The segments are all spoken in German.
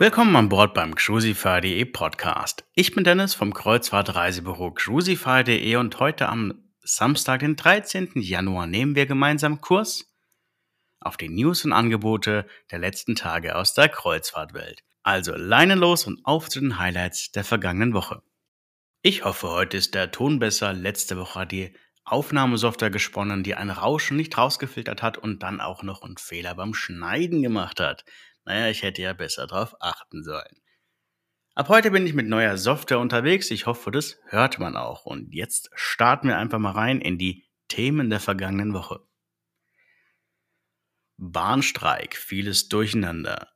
Willkommen an Bord beim Cruisify.de Podcast. Ich bin Dennis vom Kreuzfahrtreisebüro Cruisify.de und heute am Samstag, den 13. Januar, nehmen wir gemeinsam Kurs auf die News und Angebote der letzten Tage aus der Kreuzfahrtwelt. Also Leine los und auf zu den Highlights der vergangenen Woche. Ich hoffe, heute ist der Ton besser. Letzte Woche hat die Aufnahmesoftware gesponnen, die ein Rauschen nicht rausgefiltert hat und dann auch noch einen Fehler beim Schneiden gemacht hat. Naja, ich hätte ja besser darauf achten sollen. Ab heute bin ich mit neuer Software unterwegs. Ich hoffe, das hört man auch. Und jetzt starten wir einfach mal rein in die Themen der vergangenen Woche. Bahnstreik, vieles durcheinander.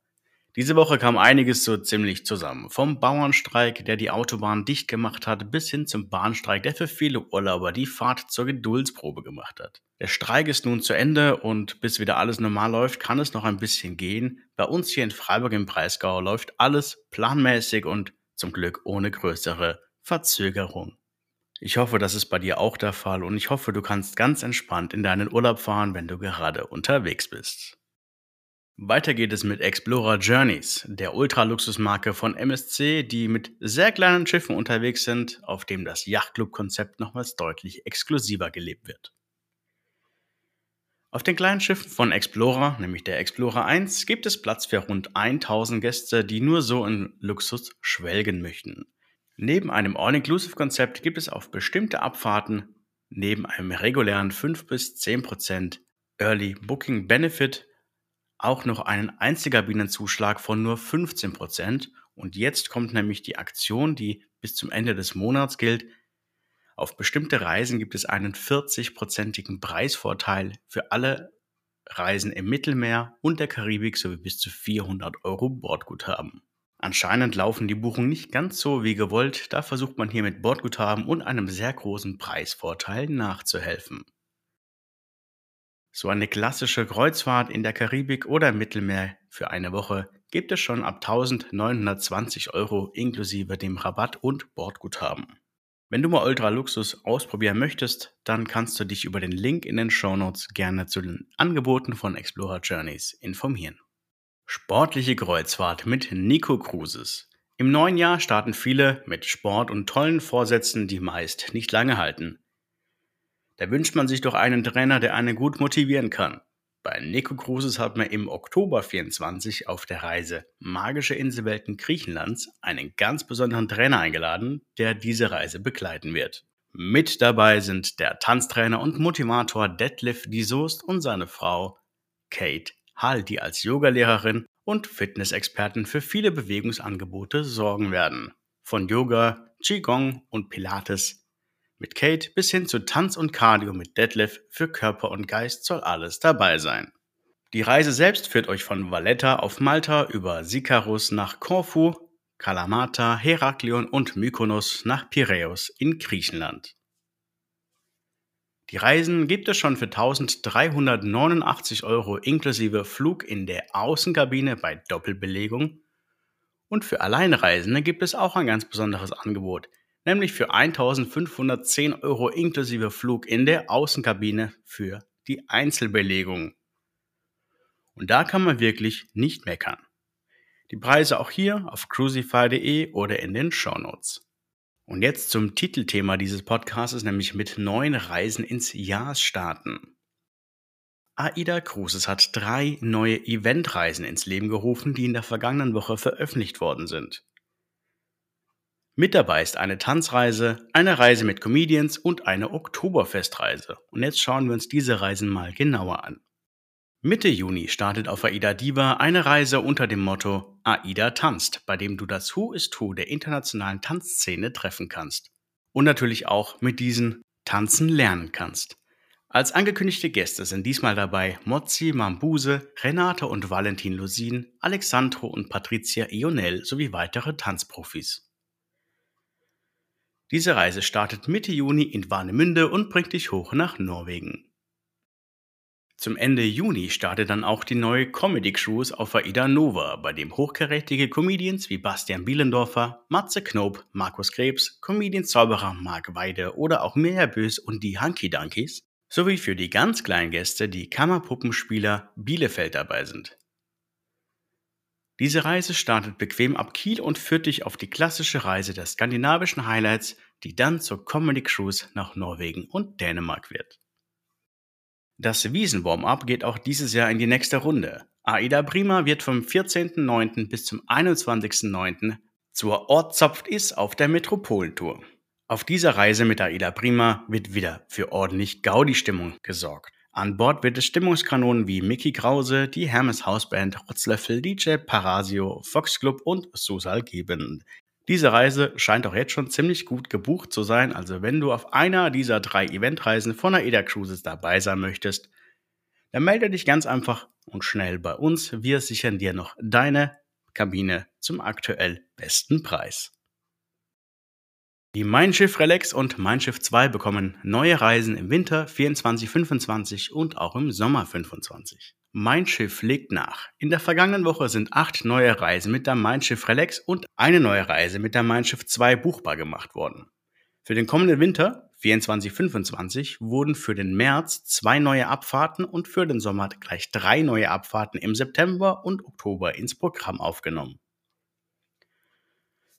Diese Woche kam einiges so ziemlich zusammen. Vom Bauernstreik, der die Autobahn dicht gemacht hat, bis hin zum Bahnstreik, der für viele Urlauber die Fahrt zur Geduldsprobe gemacht hat. Der Streik ist nun zu Ende und bis wieder alles normal läuft, kann es noch ein bisschen gehen. Bei uns hier in Freiburg im Breisgau läuft alles planmäßig und zum Glück ohne größere Verzögerung. Ich hoffe, das ist bei dir auch der Fall und ich hoffe, du kannst ganz entspannt in deinen Urlaub fahren, wenn du gerade unterwegs bist. Weiter geht es mit Explorer Journeys, der Ultraluxusmarke von MSC, die mit sehr kleinen Schiffen unterwegs sind, auf dem das Yachtclub-Konzept nochmals deutlich exklusiver gelebt wird. Auf den kleinen Schiffen von Explorer, nämlich der Explorer 1, gibt es Platz für rund 1000 Gäste, die nur so in Luxus schwelgen möchten. Neben einem All-Inclusive-Konzept gibt es auf bestimmte Abfahrten neben einem regulären 5 bis 10% Early Booking Benefit auch noch einen Einzelkabinenzuschlag von nur 15%. Und jetzt kommt nämlich die Aktion, die bis zum Ende des Monats gilt. Auf bestimmte Reisen gibt es einen 40-prozentigen Preisvorteil für alle Reisen im Mittelmeer und der Karibik sowie bis zu 400 Euro Bordguthaben. Anscheinend laufen die Buchungen nicht ganz so wie gewollt, da versucht man hier mit Bordguthaben und einem sehr großen Preisvorteil nachzuhelfen. So eine klassische Kreuzfahrt in der Karibik oder im Mittelmeer für eine Woche gibt es schon ab 1920 Euro inklusive dem Rabatt und Bordguthaben. Wenn du mal Ultra Luxus ausprobieren möchtest, dann kannst du dich über den Link in den Shownotes gerne zu den Angeboten von Explorer Journeys informieren. Sportliche Kreuzfahrt mit Nico Cruises. Im neuen Jahr starten viele mit Sport und tollen Vorsätzen, die meist nicht lange halten. Da wünscht man sich doch einen Trainer, der einen gut motivieren kann. Bei Nico Cruises hat man im Oktober 24 auf der Reise Magische Inselwelten Griechenlands einen ganz besonderen Trainer eingeladen, der diese Reise begleiten wird. Mit dabei sind der Tanztrainer und Motivator Detlef Soest und seine Frau Kate Hall, die als Yogalehrerin und Fitnessexpertin für viele Bewegungsangebote sorgen werden. Von Yoga, Qigong und Pilates mit Kate bis hin zu Tanz und Cardio mit Detlef für Körper und Geist soll alles dabei sein. Die Reise selbst führt euch von Valletta auf Malta über Sikarus nach Korfu, Kalamata, Heraklion und Mykonos nach Piräus in Griechenland. Die Reisen gibt es schon für 1389 Euro inklusive Flug in der Außenkabine bei Doppelbelegung. Und für Alleinreisende gibt es auch ein ganz besonderes Angebot – nämlich für 1510 Euro inklusive Flug in der Außenkabine für die Einzelbelegung. Und da kann man wirklich nicht meckern. Die Preise auch hier auf crucify.de oder in den Shownotes. Und jetzt zum Titelthema dieses Podcasts, nämlich mit neuen Reisen ins Jahr starten. AIDA Cruises hat drei neue Eventreisen ins Leben gerufen, die in der vergangenen Woche veröffentlicht worden sind. Mit dabei ist eine Tanzreise, eine Reise mit Comedians und eine Oktoberfestreise. Und jetzt schauen wir uns diese Reisen mal genauer an. Mitte Juni startet auf AIDA Diva eine Reise unter dem Motto AIDA tanzt, bei dem du das Who is Who der internationalen Tanzszene treffen kannst. Und natürlich auch mit diesen Tanzen lernen kannst. Als angekündigte Gäste sind diesmal dabei Mozzi Mambuse, Renate und Valentin Lusin, Alexandro und Patricia Ionel sowie weitere Tanzprofis. Diese Reise startet Mitte Juni in Warnemünde und bringt dich hoch nach Norwegen. Zum Ende Juni startet dann auch die neue Comedy Cruise auf Aida Nova, bei dem hochkarätige Comedians wie Bastian Bielendorfer, Matze Knob, Markus Krebs, Comedian-Zauberer Marc Weide oder auch Mirja Bös und die Hunky Dunkies sowie für die ganz kleinen Gäste die Kammerpuppenspieler Bielefeld dabei sind. Diese Reise startet bequem ab Kiel und führt dich auf die klassische Reise der skandinavischen Highlights, die dann zur Comedy Cruise nach Norwegen und Dänemark wird. Das Wiesen-Warm-Up geht auch dieses Jahr in die nächste Runde. Aida Prima wird vom 14.09. bis zum 21.09. zur Ortzapft ist auf der Metropolentour. Auf dieser Reise mit Aida Prima wird wieder für ordentlich Gaudi-Stimmung gesorgt. An Bord wird es Stimmungskanonen wie Mickey Krause, die Hermes Hausband, Rotzlöffel, DJ Parasio, Fox Club und Susal geben. Diese Reise scheint auch jetzt schon ziemlich gut gebucht zu sein, also wenn du auf einer dieser drei Eventreisen von AIDA Cruises dabei sein möchtest, dann melde dich ganz einfach und schnell bei uns. Wir sichern dir noch deine Kabine zum aktuell besten Preis. Die Mein Schiff Relax und Mein Schiff 2 bekommen neue Reisen im Winter 24-25 und auch im Sommer 25. Mein Schiff legt nach. In der vergangenen Woche sind acht neue Reisen mit der Mein Schiff Relax und eine neue Reise mit der Mein Schiff 2 buchbar gemacht worden. Für den kommenden Winter 24-25 wurden für den März zwei neue Abfahrten und für den Sommer gleich drei neue Abfahrten im September und Oktober ins Programm aufgenommen.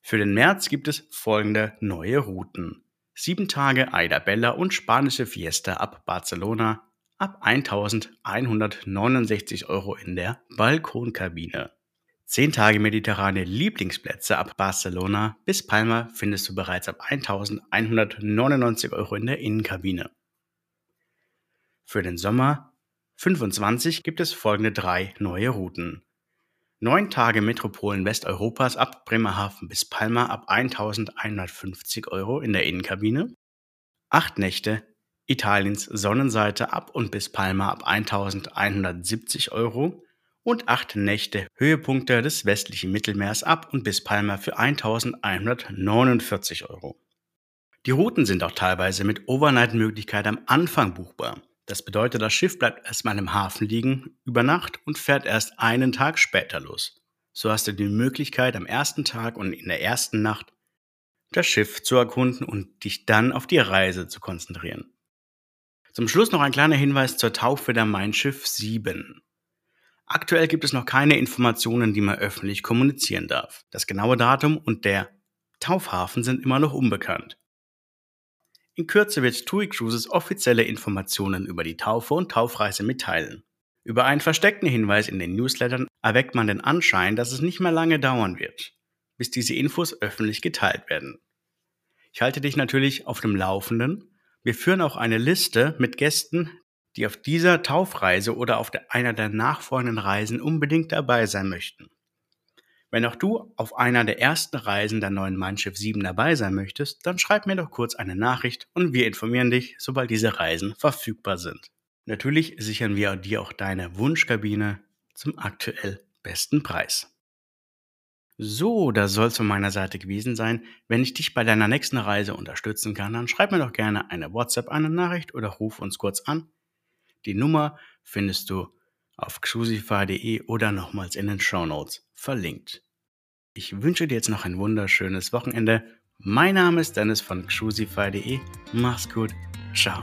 Für den März gibt es folgende neue Routen. Sieben Tage Aida Bella und spanische Fiesta ab Barcelona ab 1169 Euro in der Balkonkabine. Zehn Tage mediterrane Lieblingsplätze ab Barcelona bis Palma findest du bereits ab 1199 Euro in der Innenkabine. Für den Sommer 25 gibt es folgende drei neue Routen. Neun Tage Metropolen Westeuropas ab Bremerhaven bis Palma ab 1150 Euro in der Innenkabine. Acht Nächte Italiens Sonnenseite ab und bis Palma ab 1170 Euro. Und acht Nächte Höhepunkte des westlichen Mittelmeers ab und bis Palma für 1149 Euro. Die Routen sind auch teilweise mit Overnight-Möglichkeit am Anfang buchbar. Das bedeutet, das Schiff bleibt erstmal im Hafen liegen über Nacht und fährt erst einen Tag später los. So hast du die Möglichkeit, am ersten Tag und in der ersten Nacht das Schiff zu erkunden und dich dann auf die Reise zu konzentrieren. Zum Schluss noch ein kleiner Hinweis zur Taufe der Mein Schiff 7. Aktuell gibt es noch keine Informationen, die man öffentlich kommunizieren darf. Das genaue Datum und der Taufhafen sind immer noch unbekannt. In Kürze wird TUI Cruises offizielle Informationen über die Taufe und Taufreise mitteilen. Über einen versteckten Hinweis in den Newslettern erweckt man den Anschein, dass es nicht mehr lange dauern wird, bis diese Infos öffentlich geteilt werden. Ich halte dich natürlich auf dem Laufenden. Wir führen auch eine Liste mit Gästen, die auf dieser Taufreise oder auf einer der nachfolgenden Reisen unbedingt dabei sein möchten. Wenn auch du auf einer der ersten Reisen der neuen Mein Schiff 7 dabei sein möchtest, dann schreib mir doch kurz eine Nachricht und wir informieren dich, sobald diese Reisen verfügbar sind. Natürlich sichern wir dir auch deine Wunschkabine zum aktuell besten Preis. So, das soll es von meiner Seite gewesen sein. Wenn ich dich bei deiner nächsten Reise unterstützen kann, dann schreib mir doch gerne eine WhatsApp, eine Nachricht oder ruf uns kurz an. Die Nummer findest du auf xusify.de oder nochmals in den Show Notes verlinkt. Ich wünsche dir jetzt noch ein wunderschönes Wochenende. Mein Name ist Dennis von xusify.de. Mach's gut. Ciao.